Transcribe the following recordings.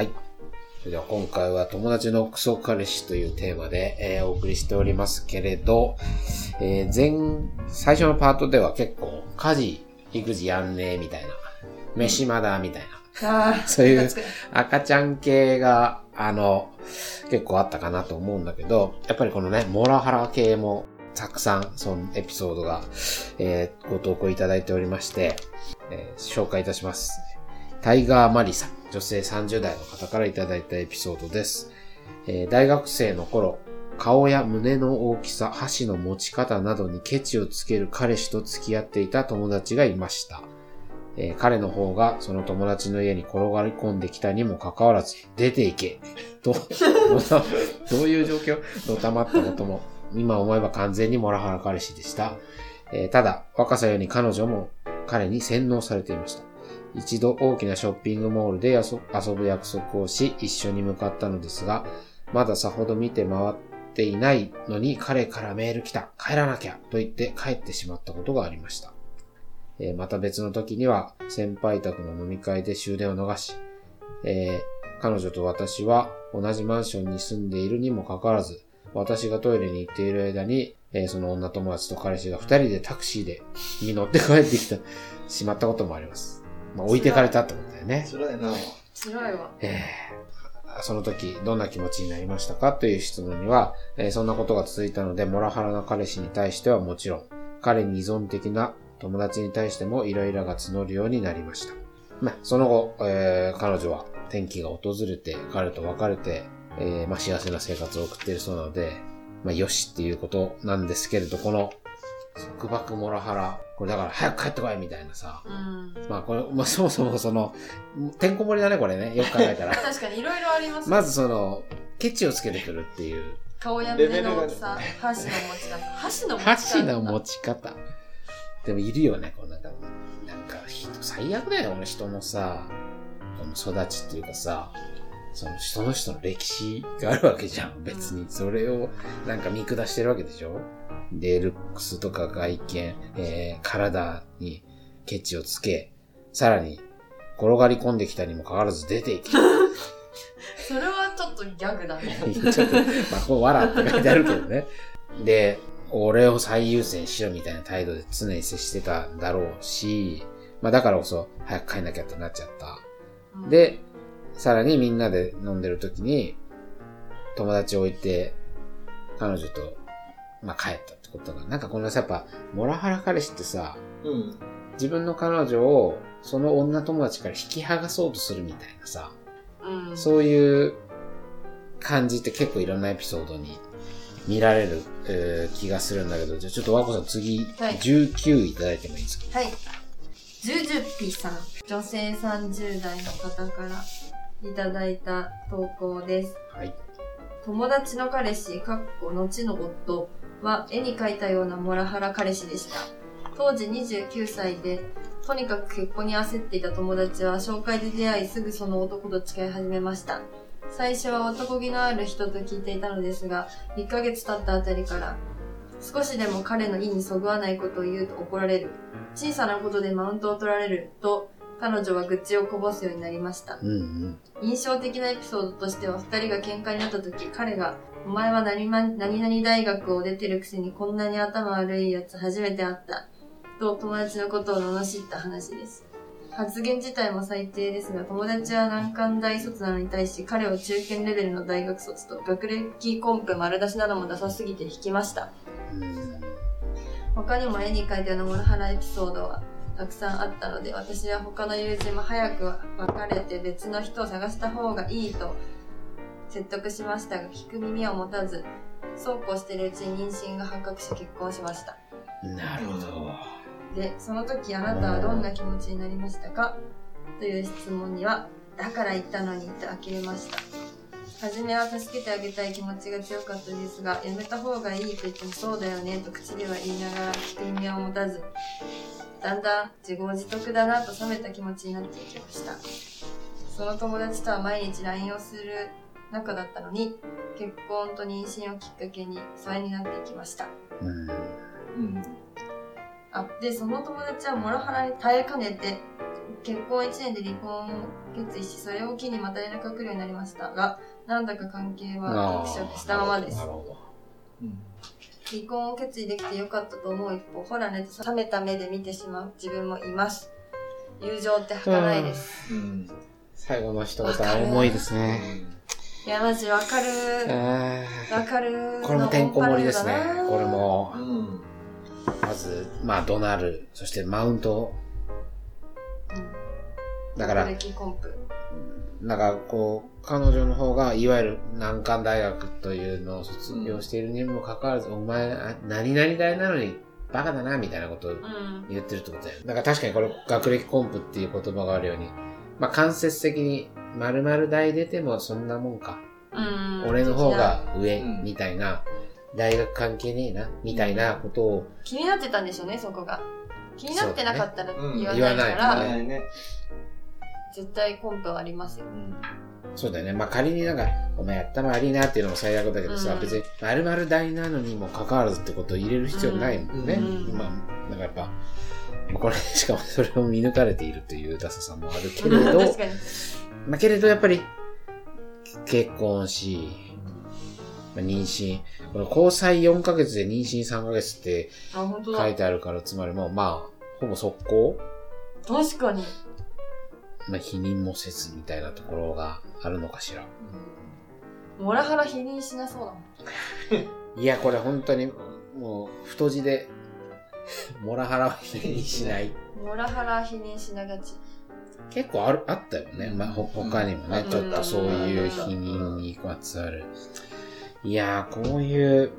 はい。それでは今回は友達のクソ彼氏というテーマで、えーお送りしておりますけれど、えー前、最初のパートでは結構家事、育児やんねえみたいな、飯まだみたいな、そういう赤ちゃん系が、あの、結構あったかなと思うんだけど、やっぱりこのね、モラハラ系もたくさん、そのエピソードが、えーご投稿いただいておりまして、えー紹介いたします。タイガーマリさん、女性30代の方からいただいたエピソードです。えー大学生の頃、顔や胸の大きさ、箸の持ち方などにケチをつける彼氏と付き合っていた友達がいました。えー彼の方がその友達の家に転がり込んできたにもかかわらず、出て行けと、どういう状況？のたまったことも、今思えば完全にモラハラ彼氏でした。えーただ、若さより彼女も彼に洗脳されていました。一度大きなショッピングモールで遊ぶ約束をし、一緒に向かったのですが、まださほど見て回っていないのに彼からメール来た帰らなきゃと言って帰ってしまったことがありました。えーまた別の時には先輩宅の飲み会で終電を逃し、えー彼女と私は同じマンションに住んでいるにもかかわらず、私がトイレに行っている間に、えーその女友達と彼氏が二人でタクシーでに乗って帰ってきた、しまったこともあります。まあ、置いてかれたってことだよね。辛いな。辛いわ。えーその時どんな気持ちになりましたかという質問には、えーそんなことが続いたので、モラハラな彼氏に対してはもちろん、彼に依存的な友達に対してもイライラが募るようになりました。まあ、その後、えー彼女は転機が訪れて、彼と別れて、えーまあ、幸せな生活を送っているそうなので、まあ、よしっていうことなんですけれど、この、束縛モラハラ、これだから早く帰ってこいみたいなさ、うん。まあこれ、まあそもそもその、てんこ盛りだね、これね。よく考えたら。確かにいろいろありますねまずその、ケチをつけてくるっていう。顔や胸の大きさ、箸の持ち方。箸の持ち方。箸の持ち方。でもいるよね、こうなんか、なんか人、最悪だよ、俺人のさ、この育ちっていうかさ、その人の人の歴史があるわけじゃん、別に。それをなんか見下してるわけでしょで、ルックスとか外見、えー、体にケチをつけ、さらに、転がり込んできたにもかかわらず出ていけ。それはちょっとギャグだね。ちょっと、まあ、こう、笑って書いてあるけどね。で、俺を最優先しろみたいな態度で常に接してたんだろうし、まあだからこそ、早く帰んなきゃってなっちゃった。うん、で、さらにみんなで飲んでる時に、友達を置いて、彼女と、まあ帰ったってことが、なんかこのさ、やっぱ、モラハラ彼氏ってさ、うん。自分の彼女を、その女友達から引き剥がそうとするみたいなさ、うん、そういう感じって結構いろんなエピソードに見られる、えー気がするんだけど、じゃあちょっと和子さん次、はい19いただいてもいいですか？はい。ジュジュピさん。女性30代の方からいただいた投稿です。はい。友達の彼氏、かっこ後の夫は絵に描いたようなモラハラ彼氏でした。当時29歳で、とにかく結婚に焦っていた友達は紹介で出会いすぐその男と付き合い始めました。最初は男気のある人と聞いていたのですが、1ヶ月経ったあたりから、少しでも彼の意にそぐわないことを言うと怒られる。小さなことでマウントを取られると、彼女は愚痴をこぼすようになりました。うんうん。印象的なエピソードとしては、二人が喧嘩になった時、彼が、お前は何ま何々大学を出てるくせにこんなに頭悪いやつ初めて会った。と友達のことを罵った話です。発言自体も最低ですが、友達は難関大卒なのに対し、彼は中堅レベルの大学卒と、学歴コンプ丸出しなどもダサすぎて引きました。他にも絵に描いたようなモラハラエピソードはたくさんあったので、私は他の友人も早く別れて別の人を探した方がいいと説得しましたが、聞く耳を持たず、そうこうしているうちに妊娠が発覚し結婚しました。なるほど。で、その時あなたはどんな気持ちになりましたか？という質問には、だから言ったのにと呆れました。初めは助けてあげたい気持ちが強かったですが、やめた方がいいと言ってもそうだよねと口では言いながら聞く意味を持たず、だんだん自業自得だなと冷めた気持ちになっていきました。その友達とは毎日 LINE をする仲だったのに、結婚と妊娠をきっかけに疎遠になっていきました。うん。うん。あ、で、その友達はモラハラに耐えかねて、結婚1年で離婚を決意し、それを機にまた連絡が来るようになりましたが、なんだか関係はギクシャクしたままですな。るほど。離婚を決意できてよかったと思う一方、ほらねと冷めた目で見てしまう自分もいます。友情って儚いです。うん。最後の一言は重いですね。いや、マジわかる。あわかるーこれもてんこ盛りですね。これ。もう、ん。まず、まあ、怒鳴る。そして、マウント。だから、学歴コンプ。なんかこう、彼女の方が、いわゆる難関大学というのを卒業しているにもかかわらず、お前、あ何々大なのに、バカだな、みたいなことをうん。言ってるってことだよ。だから確かにこれ、学歴コンプっていう言葉があるように、まあ間接的に、〇〇大出てもそんなもんか。うん。俺の方が上うん、みたいな、大学関係ねえな、みたいなことを、気になってたんでしょうね、そこが。気になってなかったら言わないから、ないね。絶対コンプはありますよ。そうだよね。まあ仮になんか、お前やったま悪いなっていうのも最悪だけどさ、うん別に〇〇大なのにも関わらずってことを入れる必要ないもんね。うんまあ、なんかやっぱ、これ、しかもそれを見抜かれているというダサさもあるけれど、確かに。まあけれどやっぱり、結婚し、まあ、妊娠。この交際4ヶ月で妊娠3ヶ月って書だ。いてあるから、つまりもうまあ、ほぼ速攻？確かに。まあ、否認もせずみたいなところがあるのかしら。モラハラ否認しなそうだもん。いや、これ本当に、もう、太字で、モラハラは否認しない。モラハラ否認しながち。結構ある、あったよね。まあ、ほ他にもね、うんちょっとそういう否認にまつわる。いやー、こういう、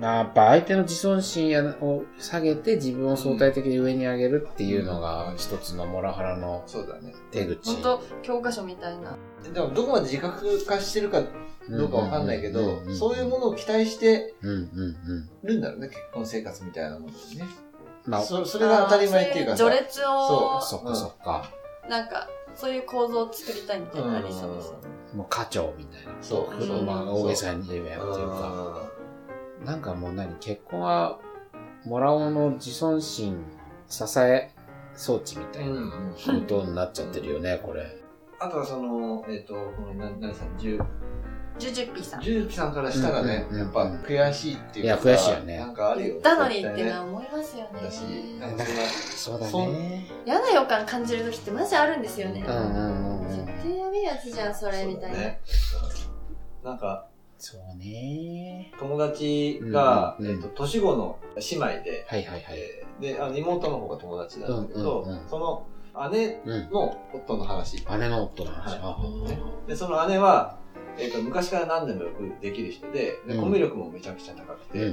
まあ、やっぱ相手の自尊心やを下げて自分を相対的に上に上げるっていうのが一つのモラハラのそうだね。手口。本当教科書みたいな。でも、どこまで自覚化してるかどうかわかんないけど、そういうもの。のを期待してうんうんうん。るんだろうね、結婚生活みたいなものにね。まあ、そそれが当たり前っていうかさ。あーそう序列を、そっかそっか。なんか、そういう構造を作りたいみたいなのありそうですよね。もう課長みたいな。そうそうまあ、大げさに言えばやっていうか。なんかもう何結婚は、もらおの自尊心支え装置みたいなことになっちゃってるよね、これ。あとはその、えっ、と、この、な、なさん、ジュ、ジュジュピーさん。ジューピさんからしたらね、うんうんうんやっぱ悔しいっていうかさいや悔しいよねなんかあるよ。言ったのにって絶対ねのは思いますよね。だし、なんだかそうだそね。嫌な予感感じる時ってマジあるんですよね。うんうんうん絶うん。対やべえやつじゃん、それ、みたいな。ねなんか、そうね。友達が、うんうんえっ、と、年子の姉妹で、はいはいはい。えーで、あの妹の方が友達なんだけど、うんうんうんその姉うん。の夫の話。姉の夫の話。で、その姉は、えっ、と、昔から何でもよくできる人で、でうんコミュ力もめちゃくちゃ高くて、う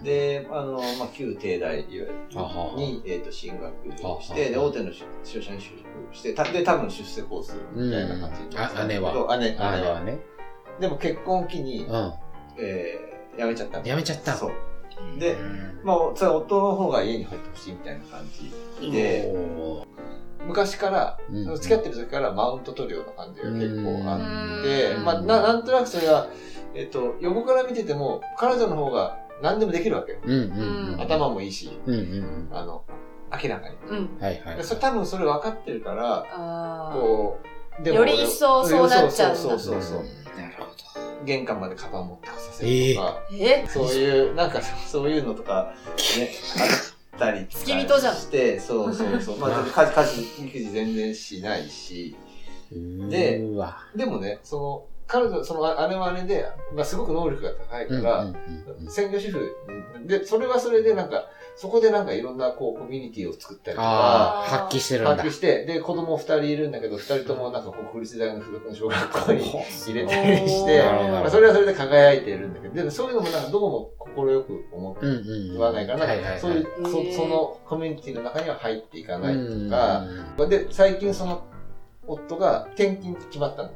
ん。で、あの、まあ、旧帝大、に、えっ、と、進学しはて、で、は大手の商社に就職して、たで、多分出世コースみたいな感じになってたんだけどうんあ姉、姉は。姉はね。でも結婚を機に、うえー、辞めちゃったんだん。やめちゃった。そう。うでんまあ、それは夫の方が家に入ってほしいみたいな感じで、昔から、うん付き合ってる時からマウント取るような感じが結構あって、うんまあ、ななんとなくそれは、えっと、横から見てても、彼女の方が何でもできるわけよ。うんうんうん。頭もいいし、うんうんうん。あの、明らかに。うん。はいはい。でそれ多分それ分かってるから、こう、でより一層そうなっちゃうんだそうそうそうそう。なるほど。玄関までカバン持ってこさせるとか、えそういう、なんかそういうのとか、ね、たり付き人じゃんして、そうそうそう。まあ、家事、家事、育児全然しないし、でうーわ。でもね、その、彼女、その姉は姉で、まあ、すごく能力が高いから、専業主婦、で、それはそれでなんか、そこでなんかいろんなこう、コミュニティを作ったりとか、ああ、発揮してるんだ。発揮して、で、子供二人いるんだけど、二人ともなんか国立大の附属の小学校に入れたりして、まあ、それはそれで輝いてるんだけど、でもそういうのもなんかどうも心よく思わないから、はいはいはい。そういう、そそのコミュニティの中には入っていかないうんとか、で、最近その、夫が転勤決まったの。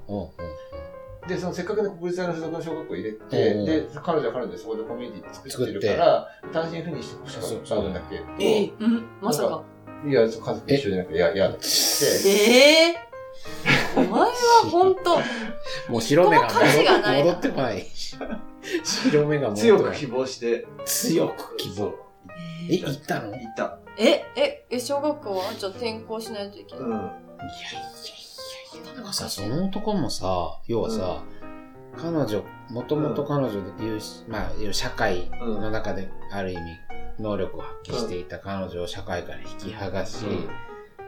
で、そのせっかくね国立大の附属の小学校入れて、うんで、彼女は彼女でそこでコミュニティ作ってるから、単身赴任してほしかったんだけど、えうんまさか。いや、家族一緒じゃなくて、いや、嫌だ。ってええお前は本当。もう白目が戻ってこない。白目が戻ってこない。強く希望して、強く希望。え、行ったの？行った。え、え、え、小学校は？じゃあ転校しないといけない。うん。や、なんかさ、その男もさ、要はさ、彼女、もともと彼女でいう、まあ、社会の中である意味、能力を発揮していた彼女を社会から引き剥がし、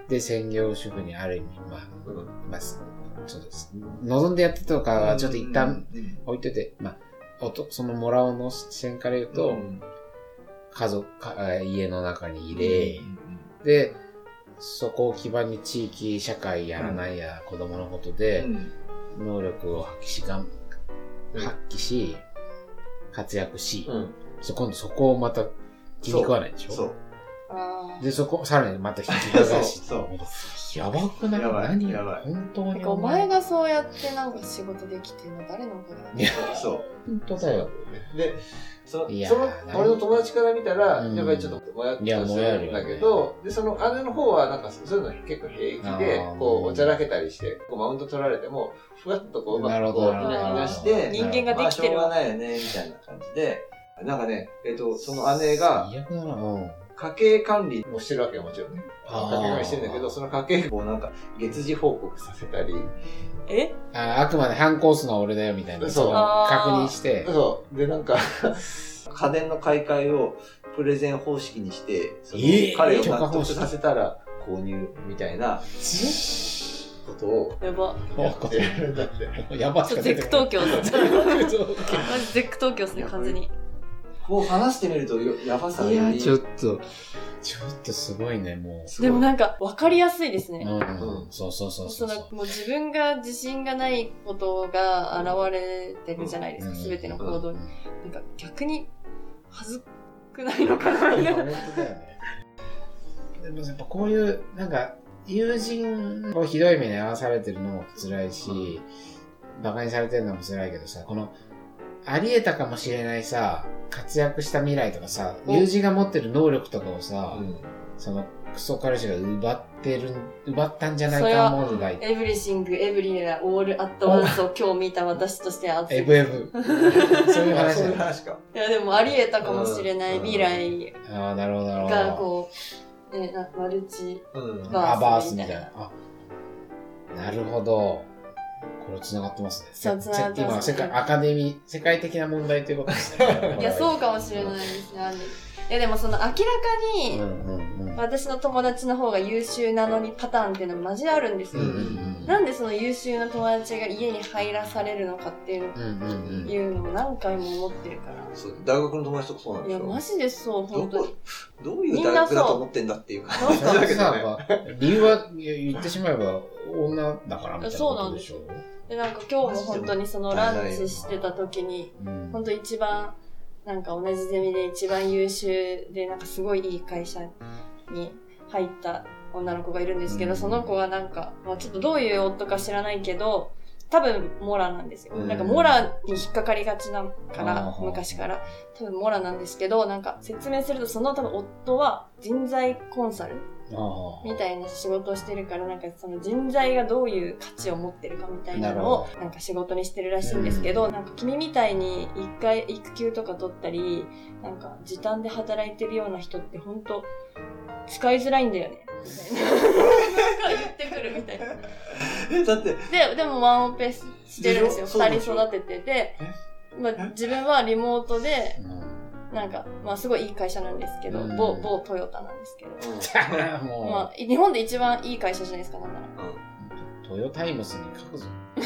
で、専業主婦にある意味、まあ、うん。まあ、ちょっと、望んでやってたとかはちょっと一旦置いてて、まあ、そのもらおうの視点から言うと、家族家の中に入れ、で、そこを基盤に地域、社会やらないや、子供のことで、能力を発揮し、がんうん。発揮し、活躍し、うん。そ今度そこをまた気に食わないでしょ？そう。あで、そこ、さらにまた引き剥がし、そうやばくない？やばい何？やばい。本当に。お前がそうやってなんか仕事できてるの誰のおかげいやそう。本当だよ。で、その、その、俺の友達から見たら、うん。やっぱりちょっともやっとるんだけど、で、その姉の方はなんかそういうの結構平気でこう、おちゃらけたりして、こう、マウント取られても、ふわっとこう、うまなるくこう、なして、人間ができてるまあ、しょうがないよね、みたいな感じで、なんかね、えっと、その姉が、最悪だな、うん。家計管理もしてるわけよ、もちろんね。家計管理してるんだけど、その家計簿をなんか、月次報告させたり、え？ああくまで反抗すのは俺だよ、みたいな。そう。確認して。そう。で、なんか、家電の買い替えをプレゼン方式にして、彼を納得させたら購入みたいなことを。やば。やってるんだって。やば。ちょっとゼク東京っす。マジゼク東京っすね、完全に。こう話してみるとよやばさいや、よりちょっと、ちょっとすごいね、もう。でもなんか分かりやすいですね。うん、うん、そうそうそうそ。そうのもう自分が自信がないことが現れてるじゃないですか、うんすべての行動に。うんなんか逆に恥ずくないのかなみたいな本当だよね。でもやっぱこういう、なんか、友人をひどい目に遭わされてるのも辛いし、馬鹿にされてるのも辛いけどさ、この、あり得たかもしれないさ、活躍した未来とかさ、お友人が持ってる能力とかをさ、うんその、クソ彼氏が奪ってる、奪ったんじゃないか問題。エブリシング、エブリエオールアットワンスを今日見た私として熱い。エブエブ。そういうあそういう話か。いやでもあり得たかもしれない未来ああ、なるほど、なるほど。がこう、ね、なマルチうんバアバースみみたいなたいな。あ、なるほど。これ繋がってますね。そう繋がってます今、世界、アカデミー、世界的な問題ということですね。いやそうかもしれないですねあのいやでもその明らかに。私の友達の方が優秀なのにパターンっていうのはマジであるんですよ、うんうんうんなんでその優秀な友達が家に入らされるのかっていううんうんうん。いうのを何回も思ってるから。そう大学の友達とかそうなんいやでしょ？マジでそう本当どこにどういう大学だと思ってんだっていう感じなんかだけどさ、ね。まあ理由は言ってしまえば女だからみたいなことでしょでなんか今日も本当にそのランチしてた時にうん。本当一番なんか同じゼミで一番優秀でなんかすごいいい会社に入った女の子がいるんですけど、うんその子はなんか、まあ、ちょっとどういう夫か知らないけど多分モラなんですよ、うん。なんかモラに引っかかりがちなから昔から。多分モラなんですけどなんか説明するとその多分夫は人材コンサルあみたいな仕事をしてるからなんかその人材がどういう価値を持ってるかみたいなのをななんか仕事にしてるらしいんですけど、なんか君みたいに一回育休とか取ったりなんか時短で働いてるような人って本当使いづらいんだよね。みたいな。なんか言ってくるみたいなえだって、ででもワンオペしてるんですよ。二人育ててて、まあ、自分はリモートであ。うんなんか、まあ、すごいいい会社なんですけど、うん。某某トヨタなんですけど、まあ、日本で一番いい会社じゃないですかなんならトヨタイムスに書くぞ。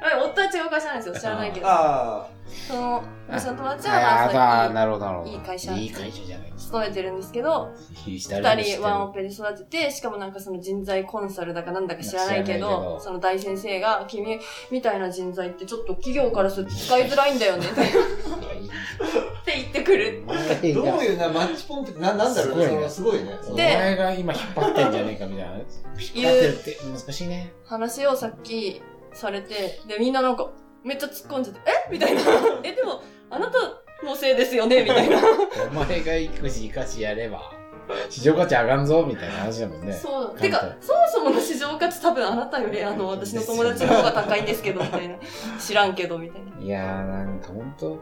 あ夫は違う会社なんですよ知らないけどあその私の友達はああ、まあそうなるほど、なるほど。いい会社いい会社じゃないです勤めてるんですけど二 二人ワンオペで育ててしかもなんかその人材コンサルだかなんだか知らないけどどその大先生が君みたいな人材ってちょっと企業からすると使いづらいんだよね って言ってくるあ。どういうな、マッチポンプってななんだろうね。すごいねそのすごいね。おで前が今引っ張ってんじゃねえかみたいな。引っ張ってるって難しいね。話をさっきされてでみんななんかめっちゃ突っ込んじゃってえ？みたいな。えでもあなたのせいですよね？みたいな。お前が育児生かしやれば、市場価値上がんぞみたいな話だもんね。そう。てか、そもそもの市場価値多分あなたより、あの、私の友達の方が高いんですけど、みたいな。知らんけど、みたいな。いやー、なんかほんと、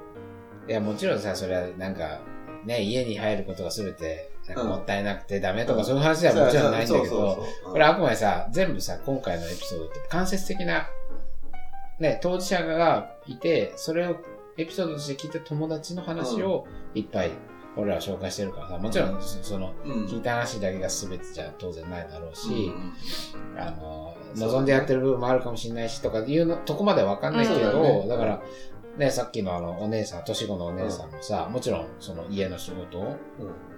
いや、もちろんさ、それはなんか、ね、家に入ることが全て、なんかもったいなくてダメとかそういう話ではもちろんないんだけど、これあくまでさ、全部さ、今回のエピソードって間接的な、ね、当事者がいて、それをエピソードとして聞いた友達の話をいっぱい俺らは紹介してるからさ、もちろんその、うん。聞いた話だけが全てじゃ当然ないだろうし、うんあの、望んでやってる部分もあるかもしれないしとかいうの、とこまではわかんないけど、だから、ね、さっきのあの、お姉さん、年子のお姉さんもさ、もちろん、その家の仕事を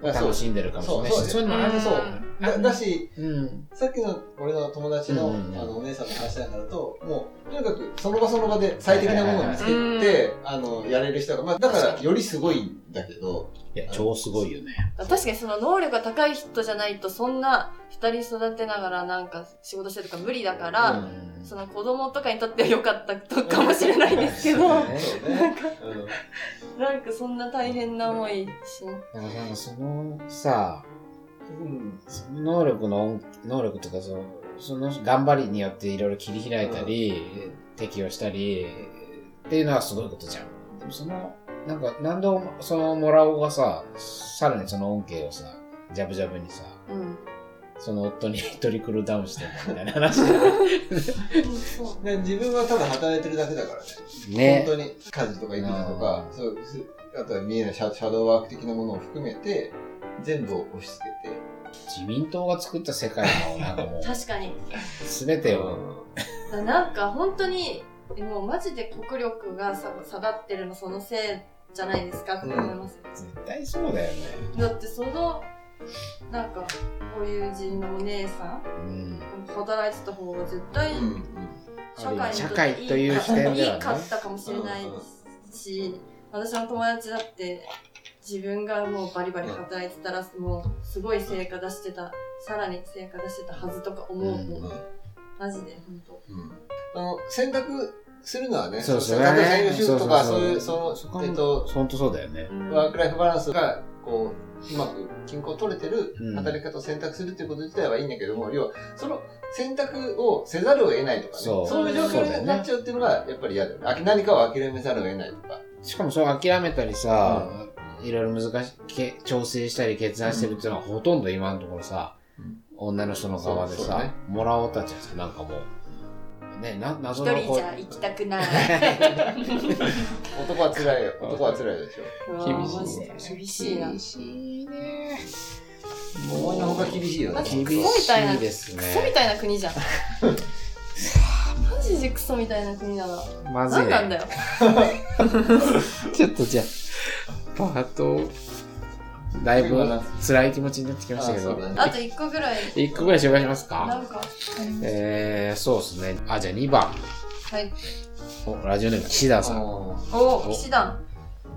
うん。楽しんでるかもしれないし、そうそういうのもあるそう。あだだし、うん。さっきの俺の友達の,、うんあのお姉さんの話なんかだと、もう、とにかくその場その場で最適なものを見つけて、あの、やれる人が、まあ、だからよりすごいんだけど、いや、超すごいよね。確かにその能力が高い人じゃないと、そんな二人育てながらなんか仕事してるとか無理だから、うんその子供とかにとっては良かったとかもしれないですけど、なねそうね。んかそんな大変な思いし、だからなんかそのさ、能力の、能力とかその、その頑張りによっていろいろ切り開いたり、適応したり、っていうのはすごいことじゃん。でもその、なんか、何度も、その、もらおうがさ、さらにその恩恵をさ、ジャブジャブにさ、うん。その夫にトリクルダウンしてるみたいな話。で自分はただ働いてるだけだからね。ね。本当に家事とか育児とか、そうすあとは見えないシャシャドーワーク的なものを含めて、全部を押し付けて。自民党が作った世界の、なんかもう、確かに。すべてを、なんか本当に、もうマジで国力がさ下がってるのそのせいじゃないですかって思います。絶対そうだよね。だってその、なんか、こういう人のお姉さうん。ん、働いてた方が絶対、うん。社会社会という視点ではねいいかったかもしれないし、私の友達だって自分がもうバリバリ働いてたらもうすごい成果出してた、さらに成果出してたはずとか思うと、うんマジで本当。うんあの、選択するのはね、そうそう例えば専業主婦とか、そそうそうういう、その、えっと、本当そうだよね。うんワークライフバランスが、こう、うまく均衡取れてるうん。働き方を選択するっていうこと自体はいいんだけども、要は、その選択をせざるを得ないとかね、そう。そういう状況になっちゃうっていうのが、やっぱり嫌だよね。あ何かを諦めざるを得ないとか。しかもそれ諦めたりさ、いろいろ難しいけ、調整したり決断してるっていうのはほとんど今のところさ、うん。女の人の側でさ、ね。もらおうたちはさ、なんかもう、ね、な、一謎の人じゃ行きたくない。男は辛いよ。男は辛いでしょ。厳しい厳しいな。厳しいね。思いのほか厳しいよね厳クソみたいなしいですね。クソみたいな国じゃん。マジでクソみたいな国だな。まずいなんだよ。ちょっとじゃあ、パート、だいぶ辛い気持ちになってきましたけどあと一個ぐらい。一個ぐらい紹介しますか？なんか、えー、そうですね。あ、じゃあ2番。はい。おラジオネーム岸田さん。おお、騎士団。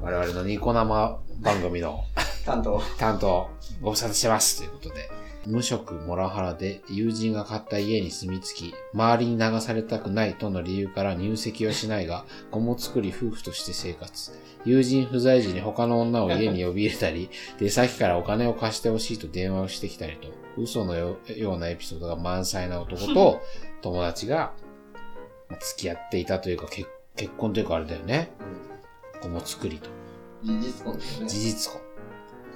我々のニコ生番組の 担当。担当、ご無沙汰してますということで。無職モラハラで友人が買った家に住み着き、周りに流されたくないとの理由から入籍をしないが、子も作り夫婦として生活。友人不在時に他の女を家に呼び入れたり、出先からお金を貸してほしいと電話をしてきたりと、嘘のよようなエピソードが満載な男と 友達がまあ付き合っていたというか、結結婚というかあれだよね。子も作りと。事実婚ですよね。事実婚。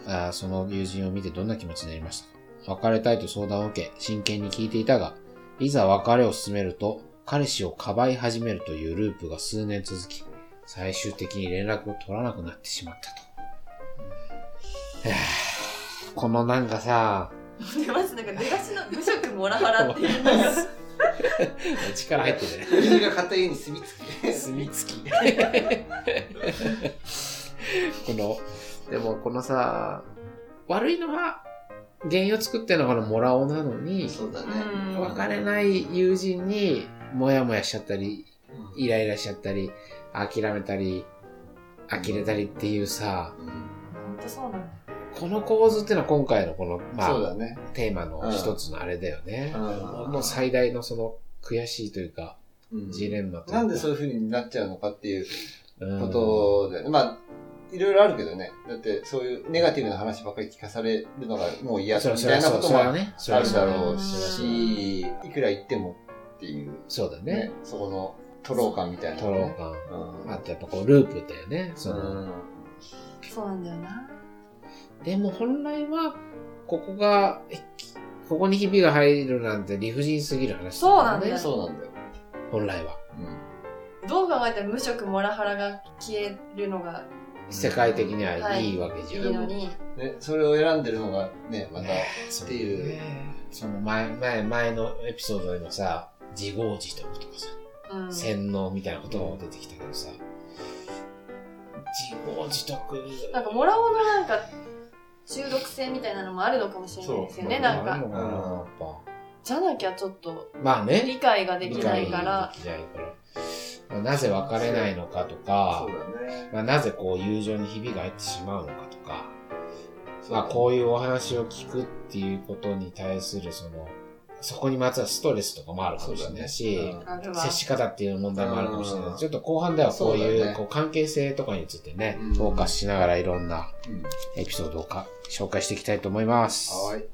あーその友人を見てどんな気持ちになりましたか？別れたいと相談を受け、真剣に聞いていたが、いざ別れを進めると、彼氏をかばい始めるというループが数年続き、最終的に連絡を取らなくなってしまったと。このなんかさ、で、マジなんか出がしの無職モラハラっていうのが、力入ってるね。友人が買った家に住み着き。住み着き。この、でもこのさ、悪いのは、原因を作ってるのがこのモラオなのに、そうだね。うん別れない友人に、もやもやしちゃったり、イライラしちゃったり、諦めたり、呆れたりっていうさ、うん本当そうなんだ。この構図っていうのは今回のこの、まあ、そうだね。テーマの一つのあれだよね。うんもう最大のその悔しいというか、うんジレンマというか。なんでそういう風になっちゃうのかっていううんことで、まあ、いろいろあるけどね。だって、そういうネガティブな話ばっかり聞かされるのがもう嫌みたいなこともあるだろううんし、いくら言ってもっていう、そうだねね。、そこのトロー感みたいなね。ロー感。うんあとやっぱこうループだよね。その、うんそうなんだよな。でも本来は、ここが、えここにひびが入るなんて理不尽すぎる話そうなんだよそうなんだよ。本来は。うん。どう考えたら無色モラハラが消えるのが世界的にはいいわけいじゃん。いのに、ね、それを選んんでるのがね、また、ねそうっていうねその前、前、前のエピソードでもさ、自業自得とかさ、うん、洗脳みたいなことも出てきたけどさ、自業自得。なんかモラオのなんか中毒性みたいなのもあるのかもしれないですよねなんか。あるのかなやっぱ。じゃなきゃちょっとまあね。理解ができないから。理解できないから。まあなぜ別れないのかとか。ね。まあ、なぜこう友情にひびが入ってしまうのかとか、まあうこういうお話を聞くっていうことに対するその、そこにまつわるストレスとかもあるかもしれないし、ねあるわ接し方っていう問題もあるかもしれなうんい。ちょっと後半ではこうそういうこう関係性とかについてね、うんフォーカスしながらいろんなうんエピソードをか紹介していきたいと思います。はい。